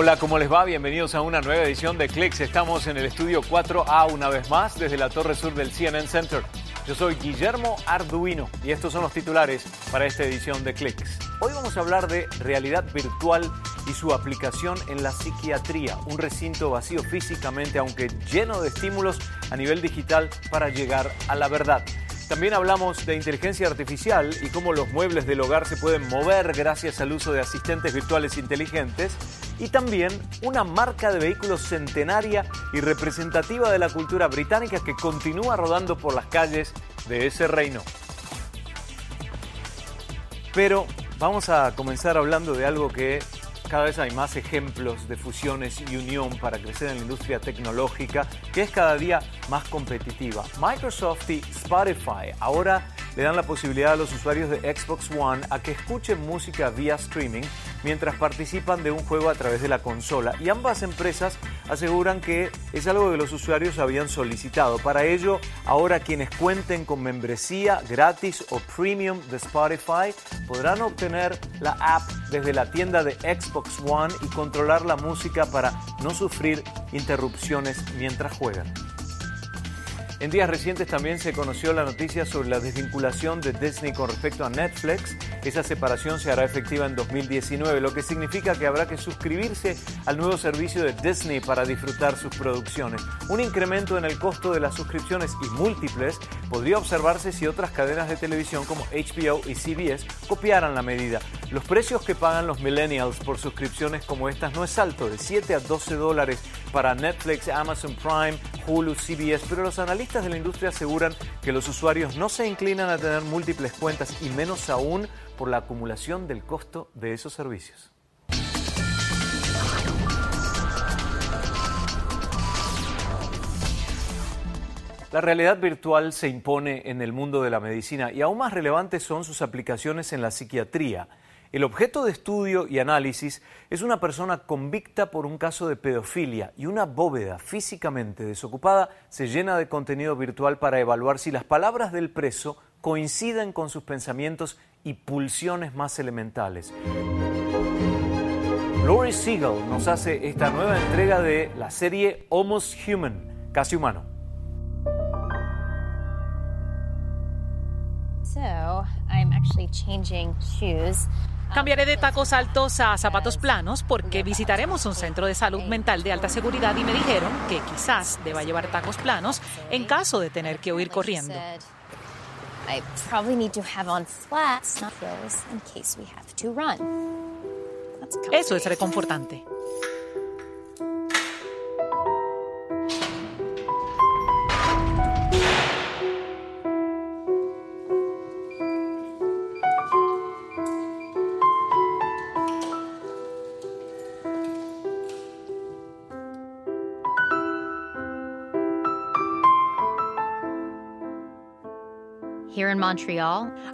Hola, ¿cómo les va? Bienvenidos a una nueva edición de Clicks. Estamos en el estudio 4A una vez más desde la torre sur del CNN Center. Yo soy Guillermo Arduino y estos son los titulares para esta edición de Clicks. Hoy vamos a hablar de realidad virtual y su aplicación en la psiquiatría, un recinto vacío físicamente aunque lleno de estímulos a nivel digital para llegar a la verdad. También hablamos de inteligencia artificial y cómo los muebles del hogar se pueden mover gracias al uso de asistentes virtuales inteligentes. Y también una marca de vehículos centenaria y representativa de la cultura británica que continúa rodando por las calles de ese reino. Pero vamos a comenzar hablando de algo que cada vez hay más ejemplos de fusiones y unión para crecer en la industria tecnológica, que es cada día más competitiva. Microsoft y Spotify ahora le dan la posibilidad a los usuarios de Xbox One a que escuchen música vía streaming mientras participan de un juego a través de la consola. Y ambas empresas aseguran que es algo que los usuarios habían solicitado. Para ello, ahora quienes cuenten con membresía gratis o premium de Spotify podrán obtener la app desde la tienda de Xbox One y controlar la música para no sufrir interrupciones mientras juegan. En días recientes también se conoció la noticia sobre la desvinculación de Disney con respecto a Netflix. Esa separación se hará efectiva en 2019, lo que significa que habrá que suscribirse al nuevo servicio de Disney para disfrutar sus producciones. Un incremento en el costo de las suscripciones y múltiples podría observarse si otras cadenas de televisión como HBO y CBS copiaran la medida. Los precios que pagan los millennials por suscripciones como estas no es alto, de 7 a 12 dólares para Netflix, Amazon Prime, Hulu, CBS, pero los analistas de la industria aseguran que los usuarios no se inclinan a tener múltiples cuentas y menos aún por la acumulación del costo de esos servicios. La realidad virtual se impone en el mundo de la medicina y aún más relevantes son sus aplicaciones en la psiquiatría. El objeto de estudio y análisis es una persona convicta por un caso de pedofilia y una bóveda físicamente desocupada se llena de contenido virtual para evaluar si las palabras del preso coinciden con sus pensamientos y pulsiones más elementales. Lori Siegel nos hace esta nueva entrega de la serie Almost Human, casi humano. So, I'm actually changing shoes. Cambiaré de tacos altos a zapatos planos porque visitaremos un centro de salud mental de alta seguridad y me dijeron que quizás deba llevar tacos planos en caso de tener que huir corriendo. I probably need to have on flats, not heels, in case we have to run. That's Eso es reconfortante.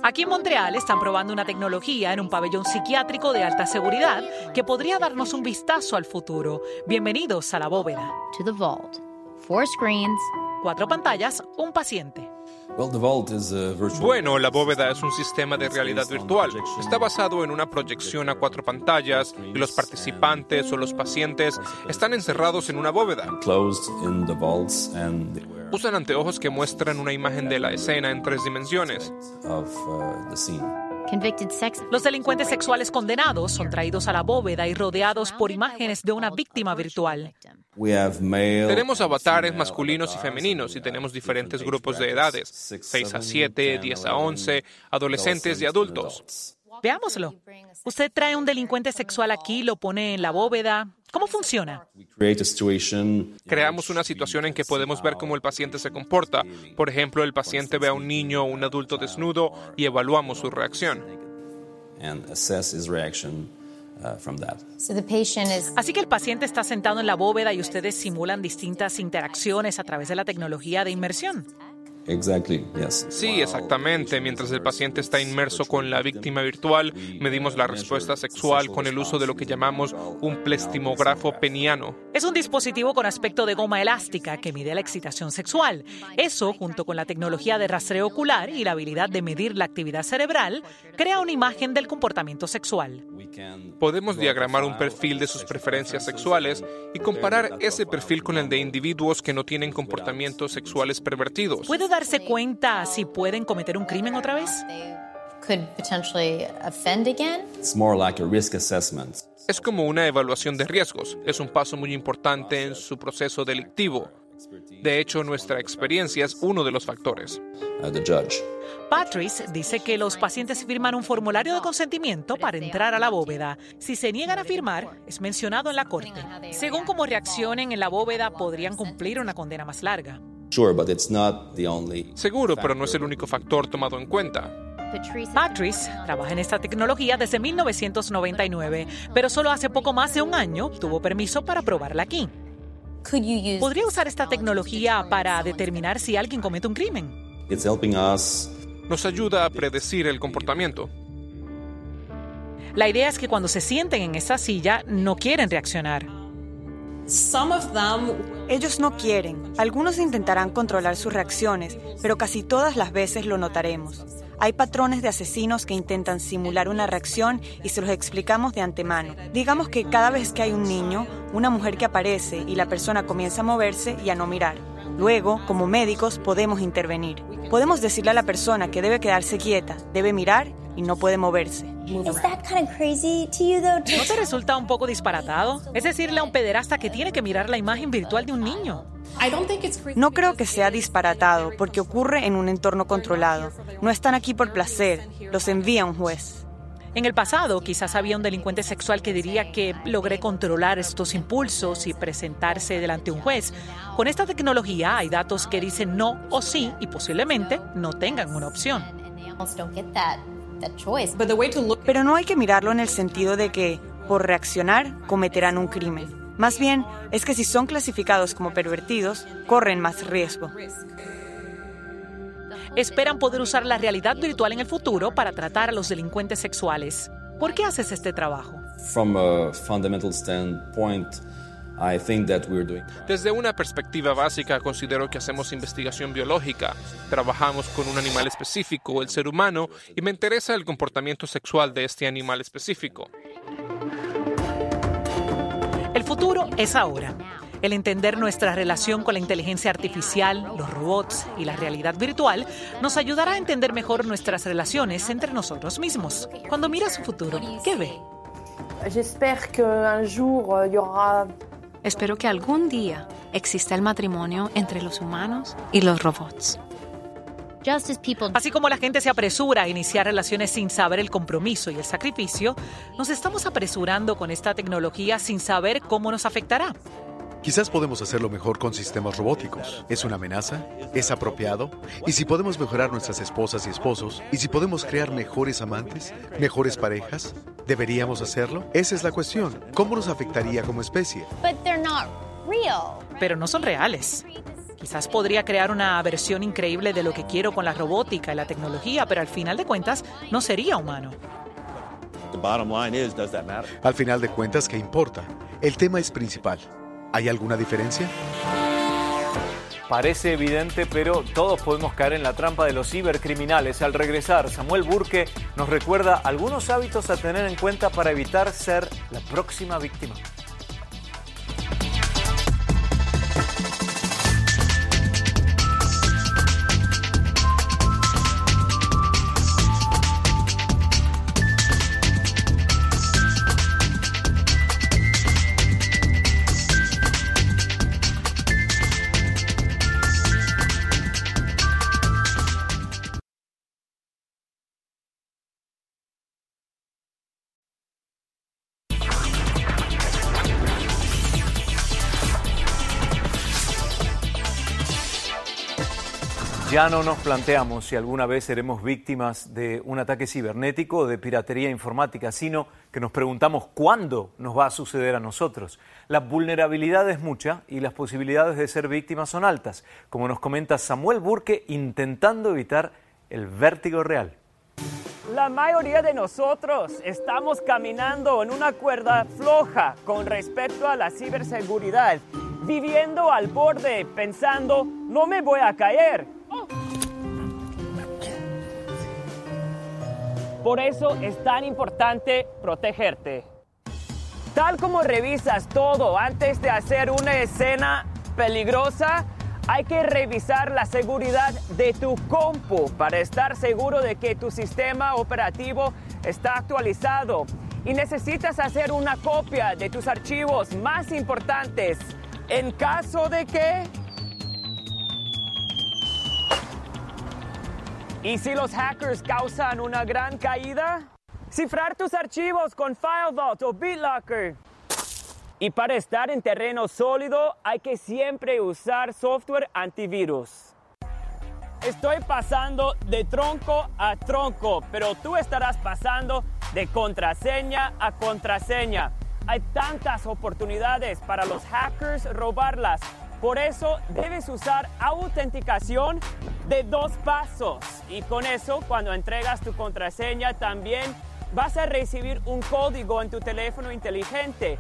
Aquí en Montreal están probando una tecnología en un pabellón psiquiátrico de alta seguridad que podría darnos un vistazo al futuro. Bienvenidos a la bóveda. to the vault. Four screens, Cuatro pantallas, un paciente. Bueno, la bóveda es un sistema de realidad virtual. Está basado en una proyección a cuatro pantallas y los participantes o los pacientes están encerrados en una bóveda. Usan anteojos que muestran una imagen de la escena en tres dimensiones. sex Los delincuentes sexuales condenados son traídos a la bóveda y rodeados por imágenes de una víctima virtual. Tenemos avatares masculinos y femeninos y tenemos diferentes grupos de edades, 6 a 7, 10 a 11, adolescentes y adultos. Veámoslo. Usted trae un delincuente sexual aquí, lo pone en la bóveda. ¿Cómo funciona? Creamos una situación en que podemos ver cómo el paciente se comporta. Por ejemplo, el paciente ve a un niño o un adulto desnudo y evaluamos su reacción. Así que el paciente está sentado en la bóveda y ustedes simulan distintas interacciones a través de la tecnología de inmersión. Sí, exactamente. Mientras el paciente está inmerso con la víctima virtual, medimos la respuesta sexual con el uso de lo que llamamos un plestimógrafo peniano. Es un dispositivo con aspecto de goma elástica que mide la excitación sexual. Eso, junto con la tecnología de rastreo ocular y la habilidad de medir la actividad cerebral, crea una imagen del comportamiento sexual. Podemos diagramar un perfil de sus preferencias sexuales y comparar ese perfil con el de individuos que no tienen comportamientos sexuales pervertidos darse cuenta si pueden cometer un crimen otra vez? Es como una evaluación de riesgos. Es un paso muy importante en su proceso delictivo. De hecho, nuestra experiencia es uno de los factores. Uh, Patrice dice que los pacientes firman un formulario de consentimiento para entrar a la bóveda. Si se niegan a firmar, es mencionado en la corte. Según cómo reaccionen en la bóveda, podrían cumplir una condena más larga. Seguro, pero no es el único factor tomado en cuenta. Patrice trabaja en esta tecnología desde 1999, pero solo hace poco más de un año tuvo permiso para probarla aquí. ¿Podría usar esta tecnología para determinar si alguien comete un crimen? Nos ayuda a predecir el comportamiento. La idea es que cuando se sienten en esa silla no quieren reaccionar. Ellos no quieren. Algunos intentarán controlar sus reacciones, pero casi todas las veces lo notaremos. Hay patrones de asesinos que intentan simular una reacción y se los explicamos de antemano. Digamos que cada vez que hay un niño, una mujer que aparece y la persona comienza a moverse y a no mirar. Luego, como médicos, podemos intervenir. Podemos decirle a la persona que debe quedarse quieta, debe mirar y no puede moverse. ¿No te resulta un poco disparatado? Es decirle a un pederasta que tiene que mirar la imagen virtual de un niño. No creo que sea disparatado porque ocurre en un entorno controlado. No están aquí por placer, los envía un juez. En el pasado, quizás había un delincuente sexual que diría que logré controlar estos impulsos y presentarse delante de un juez. Con esta tecnología hay datos que dicen no o sí y posiblemente no tengan una opción. Pero no hay que mirarlo en el sentido de que, por reaccionar, cometerán un crimen. Más bien, es que si son clasificados como pervertidos, corren más riesgo. Esperan poder usar la realidad virtual en el futuro para tratar a los delincuentes sexuales. ¿Por qué haces este trabajo? Desde una perspectiva básica, considero que hacemos investigación biológica. Trabajamos con un animal específico, el ser humano, y me interesa el comportamiento sexual de este animal específico. El futuro es ahora. El entender nuestra relación con la inteligencia artificial, los robots y la realidad virtual nos ayudará a entender mejor nuestras relaciones entre nosotros mismos. Cuando mira su futuro, ¿qué ve? Espero que algún día exista el matrimonio entre los humanos y los robots. Así como la gente se apresura a iniciar relaciones sin saber el compromiso y el sacrificio, nos estamos apresurando con esta tecnología sin saber cómo nos afectará. Quizás podemos hacerlo mejor con sistemas robóticos. ¿Es una amenaza? ¿Es apropiado? ¿Y si podemos mejorar nuestras esposas y esposos? ¿Y si podemos crear mejores amantes? ¿Mejores parejas? ¿Deberíamos hacerlo? Esa es la cuestión. ¿Cómo nos afectaría como especie? Pero no son reales. Quizás podría crear una versión increíble de lo que quiero con la robótica y la tecnología, pero al final de cuentas no sería humano. Al final de cuentas, ¿qué importa? El tema es principal. ¿Hay alguna diferencia? Parece evidente, pero todos podemos caer en la trampa de los cibercriminales. Al regresar, Samuel Burke nos recuerda algunos hábitos a tener en cuenta para evitar ser la próxima víctima. Ya no nos planteamos si alguna vez seremos víctimas de un ataque cibernético o de piratería informática, sino que nos preguntamos cuándo nos va a suceder a nosotros. La vulnerabilidad es mucha y las posibilidades de ser víctimas son altas, como nos comenta Samuel Burke intentando evitar el vértigo real. La mayoría de nosotros estamos caminando en una cuerda floja con respecto a la ciberseguridad, viviendo al borde pensando, no me voy a caer. Por eso es tan importante protegerte. Tal como revisas todo antes de hacer una escena peligrosa, hay que revisar la seguridad de tu compu para estar seguro de que tu sistema operativo está actualizado. Y necesitas hacer una copia de tus archivos más importantes en caso de que ¿Y si los hackers causan una gran caída? Cifrar tus archivos con FileVault o BitLocker. Y para estar en terreno sólido hay que siempre usar software antivirus. Estoy pasando de tronco a tronco, pero tú estarás pasando de contraseña a contraseña. Hay tantas oportunidades para los hackers robarlas. Por eso debes usar autenticación de dos pasos. Y con eso, cuando entregas tu contraseña, también vas a recibir un código en tu teléfono inteligente.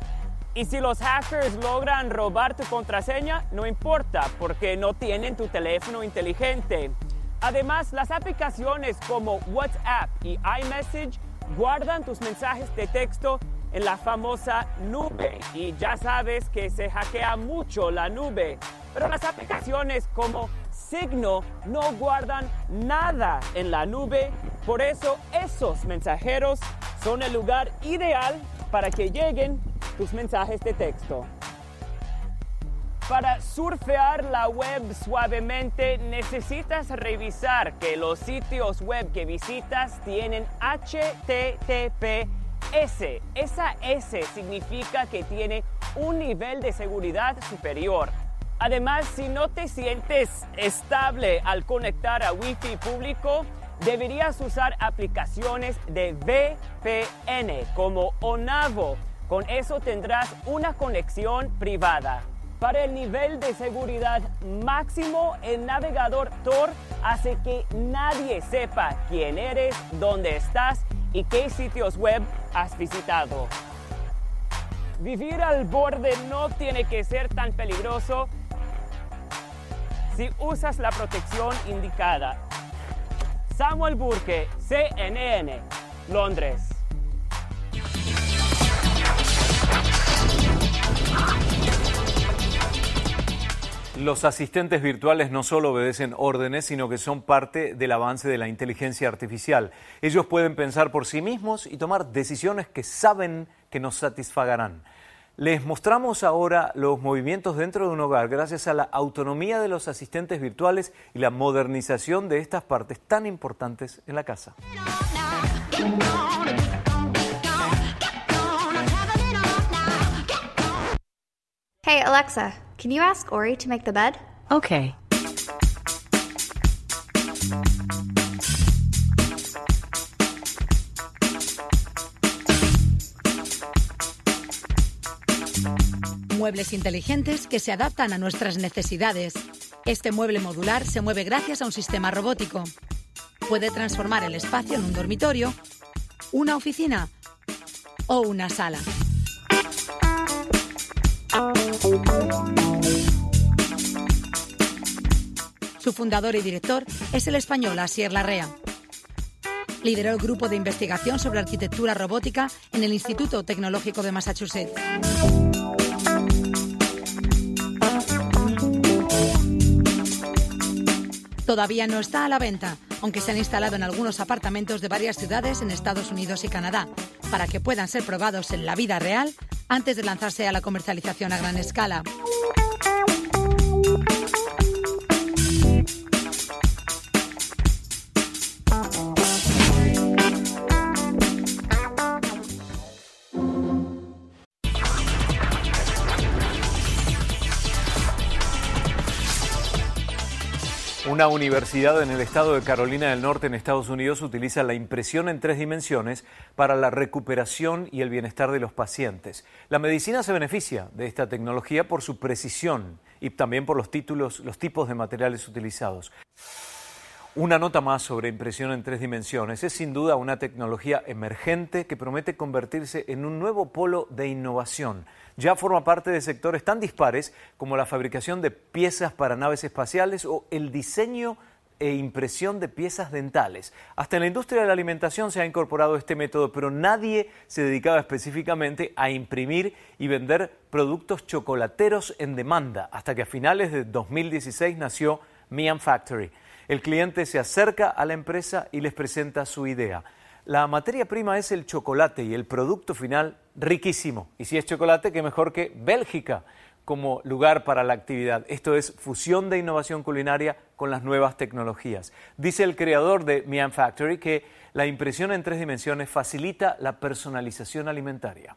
Y si los hackers logran robar tu contraseña, no importa, porque no tienen tu teléfono inteligente. Además, las aplicaciones como WhatsApp y iMessage guardan tus mensajes de texto en la famosa nube. Y ya sabes que se hackea mucho la nube. Pero las aplicaciones como Signo no guardan nada en la nube. Por eso esos mensajeros son el lugar ideal para que lleguen tus mensajes de texto. Para surfear la web suavemente necesitas revisar que los sitios web que visitas tienen HTTP S. Esa S significa que tiene un nivel de seguridad superior. Además, si no te sientes estable al conectar a Wi-Fi público, deberías usar aplicaciones de VPN como Onavo. Con eso tendrás una conexión privada. Para el nivel de seguridad máximo, el navegador Tor hace que nadie sepa quién eres, dónde estás y qué sitios web has visitado. Vivir al borde no tiene que ser tan peligroso si usas la protección indicada. Samuel Burke, CNN, Londres. Los asistentes virtuales no solo obedecen órdenes, sino que son parte del avance de la inteligencia artificial. Ellos pueden pensar por sí mismos y tomar decisiones que saben que nos satisfagarán. Les mostramos ahora los movimientos dentro de un hogar gracias a la autonomía de los asistentes virtuales y la modernización de estas partes tan importantes en la casa. Hey Alexa, can you ask Ori to make the bed? Okay. Muebles inteligentes que se adaptan a nuestras necesidades. Este mueble modular se mueve gracias a un sistema robótico. Puede transformar el espacio en un dormitorio, una oficina o una sala. Su fundador y director es el español Asier Larrea. Lideró el grupo de investigación sobre arquitectura robótica en el Instituto Tecnológico de Massachusetts. Todavía no está a la venta, aunque se han instalado en algunos apartamentos de varias ciudades en Estados Unidos y Canadá, para que puedan ser probados en la vida real antes de lanzarse a la comercialización a gran escala. Una universidad en el estado de Carolina del Norte, en Estados Unidos, utiliza la impresión en tres dimensiones para la recuperación y el bienestar de los pacientes. La medicina se beneficia de esta tecnología por su precisión y también por los títulos, los tipos de materiales utilizados. Una nota más sobre impresión en tres dimensiones. Es sin duda una tecnología emergente que promete convertirse en un nuevo polo de innovación. Ya forma parte de sectores tan dispares como la fabricación de piezas para naves espaciales o el diseño e impresión de piezas dentales. Hasta en la industria de la alimentación se ha incorporado este método, pero nadie se dedicaba específicamente a imprimir y vender productos chocolateros en demanda, hasta que a finales de 2016 nació Mian Factory. El cliente se acerca a la empresa y les presenta su idea. La materia prima es el chocolate y el producto final riquísimo. Y si es chocolate, qué mejor que Bélgica como lugar para la actividad. Esto es fusión de innovación culinaria con las nuevas tecnologías. Dice el creador de Mian Factory que la impresión en tres dimensiones facilita la personalización alimentaria.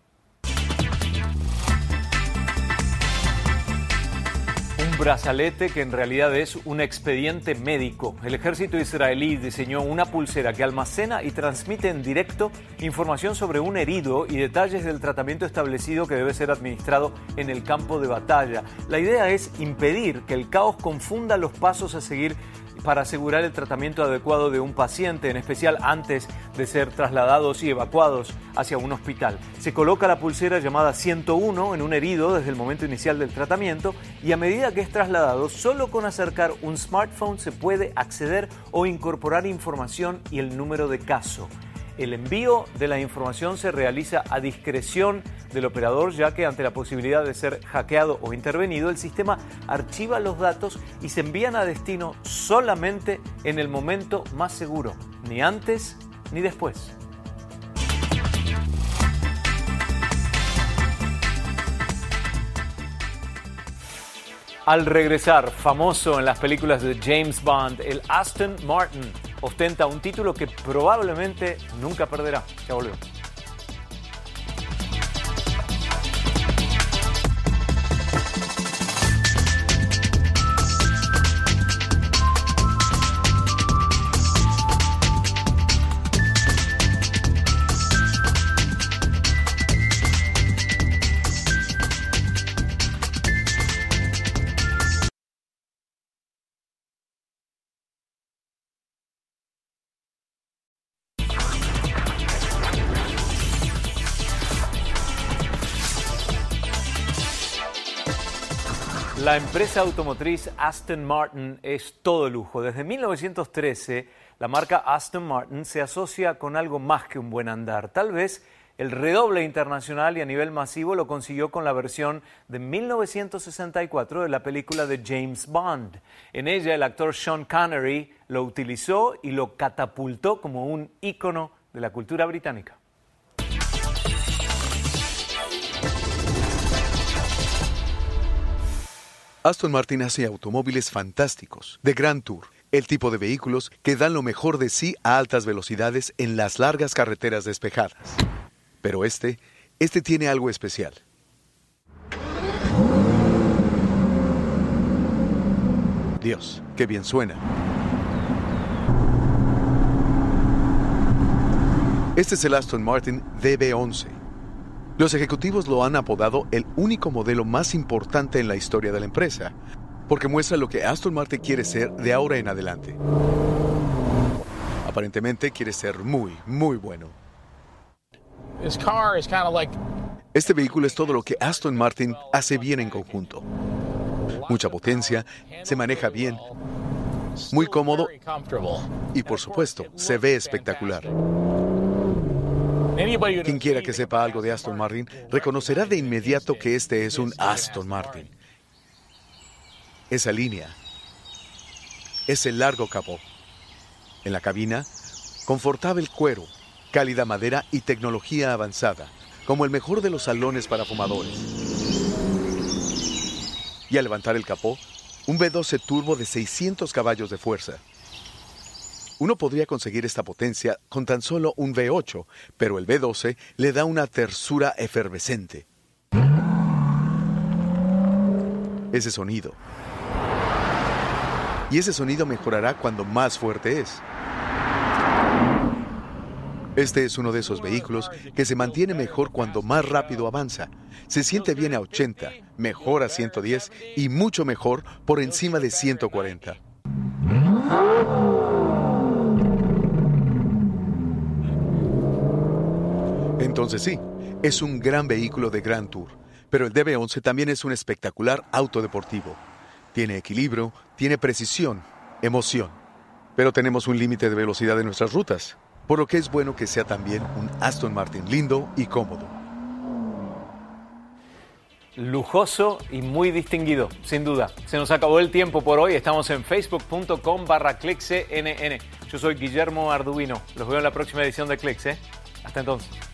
Brazalete que en realidad es un expediente médico. El ejército israelí diseñó una pulsera que almacena y transmite en directo información sobre un herido y detalles del tratamiento establecido que debe ser administrado en el campo de batalla. La idea es impedir que el caos confunda los pasos a seguir para asegurar el tratamiento adecuado de un paciente, en especial antes de ser trasladados y evacuados hacia un hospital. Se coloca la pulsera llamada 101 en un herido desde el momento inicial del tratamiento y a medida que es trasladado, solo con acercar un smartphone se puede acceder o incorporar información y el número de caso. El envío de la información se realiza a discreción del operador, ya que ante la posibilidad de ser hackeado o intervenido, el sistema archiva los datos y se envían a destino solamente en el momento más seguro, ni antes ni después. Al regresar, famoso en las películas de James Bond, el Aston Martin ostenta un título que probablemente nunca perderá. Ya volvemos. La empresa automotriz Aston Martin es todo lujo. Desde 1913, la marca Aston Martin se asocia con algo más que un buen andar. Tal vez el redoble internacional y a nivel masivo lo consiguió con la versión de 1964 de la película de James Bond. En ella el actor Sean Connery lo utilizó y lo catapultó como un ícono de la cultura británica. Aston Martin hace automóviles fantásticos, de gran tour, el tipo de vehículos que dan lo mejor de sí a altas velocidades en las largas carreteras despejadas. Pero este, este tiene algo especial. Dios, qué bien suena. Este es el Aston Martin DB11 los ejecutivos lo han apodado el único modelo más importante en la historia de la empresa, porque muestra lo que Aston Martin quiere ser de ahora en adelante. Aparentemente quiere ser muy, muy bueno. Este vehículo es todo lo que Aston Martin hace bien en conjunto. Mucha potencia, se maneja bien, muy cómodo y por supuesto se ve espectacular. Quien quiera que sepa algo de Aston Martin reconocerá de inmediato que este es un Aston Martin. Esa línea, ese largo capó. En la cabina, confortable cuero, cálida madera y tecnología avanzada, como el mejor de los salones para fumadores. Y al levantar el capó, un V12 turbo de 600 caballos de fuerza uno podría conseguir esta potencia con tan solo un V8, pero el V12 le da una tersura efervescente. Ese sonido. y ese sonido mejorará cuando más fuerte es. Este es uno de esos vehículos que se mantiene mejor cuando más rápido avanza. Se siente bien a 80, mejor a 110 y mucho mejor por encima de 140. Entonces sí, es un gran vehículo de Grand Tour, pero el DB11 también es un espectacular auto deportivo. Tiene equilibrio, tiene precisión, emoción. Pero tenemos un límite de velocidad en nuestras rutas por lo que es bueno que sea también un Aston Martin lindo y cómodo. Lujoso y muy distinguido, sin duda. Se nos acabó el tiempo por hoy. Estamos en facebook.com barra clickcnn. Yo soy Guillermo Arduino. Los veo en la próxima edición de Clicks. ¿eh? Hasta entonces.